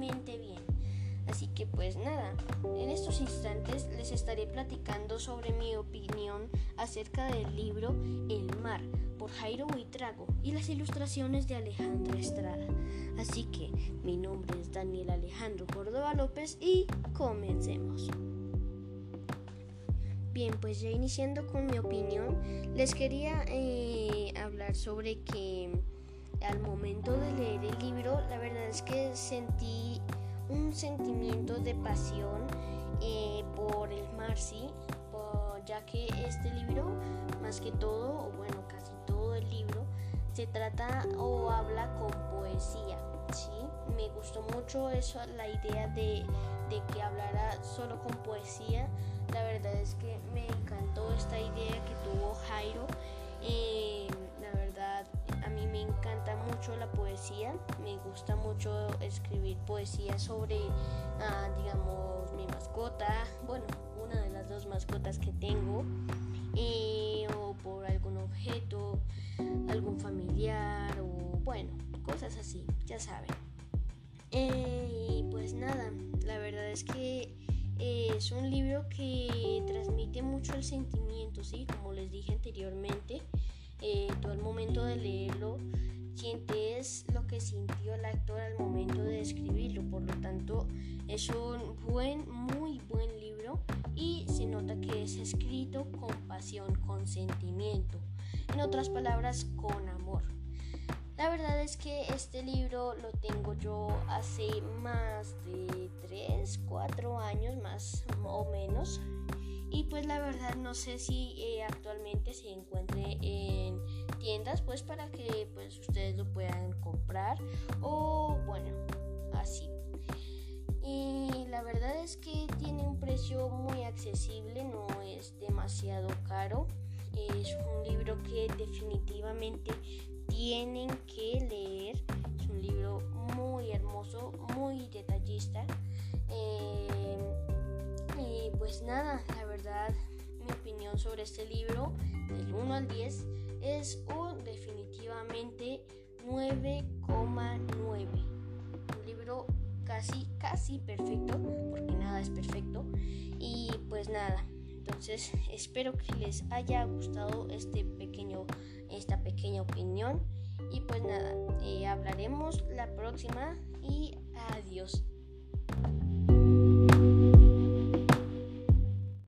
bien. Así que pues nada, en estos instantes les estaré platicando sobre mi opinión acerca del libro El mar por Jairo Buitrago y las ilustraciones de Alejandro Estrada. Así que mi nombre es Daniel Alejandro Córdoba López y comencemos. Bien, pues ya iniciando con mi opinión, les quería eh, hablar sobre que al momento de leer el libro, la es que sentí un sentimiento de pasión eh, por el mar, ¿sí? ya que este libro, más que todo, o bueno, casi todo el libro, se trata o habla con poesía, ¿sí? Me gustó mucho eso, la idea de, de que hablara solo con poesía. La verdad es que me encantó esta idea que tuvo Jairo. Eh, la verdad, a mí me encanta mucho la poesía. Me gusta mucho escribir poesía sobre, ah, digamos, mi mascota. Bueno, una de las dos mascotas que tengo. O por algún objeto, algún familiar o bueno, cosas así, ya saben. Eh, y pues nada, la verdad es que eh, es un libro que transmite mucho el sentimiento, ¿sí? Como les dije anteriormente, eh, todo el momento de lo sintió el actor al momento de escribirlo, por lo tanto es un buen, muy buen libro y se nota que es escrito con pasión, con sentimiento, en otras palabras, con amor. La verdad es que este libro lo tengo yo hace más de 3, 4 años más o menos. Y pues la verdad no sé si eh, actualmente se encuentre en pues para que pues ustedes lo puedan comprar o bueno, así. Y la verdad es que tiene un precio muy accesible, no es demasiado caro. Es un libro que definitivamente tienen que leer. Es un libro muy hermoso, muy detallista. Eh, y pues nada, la verdad, mi opinión sobre este libro, del 1 al 10, es un definitivamente 9,9. Un libro casi, casi perfecto, porque nada es perfecto. Y pues nada, entonces espero que les haya gustado este pequeño esta pequeña opinión. Y pues nada, eh, hablaremos la próxima y.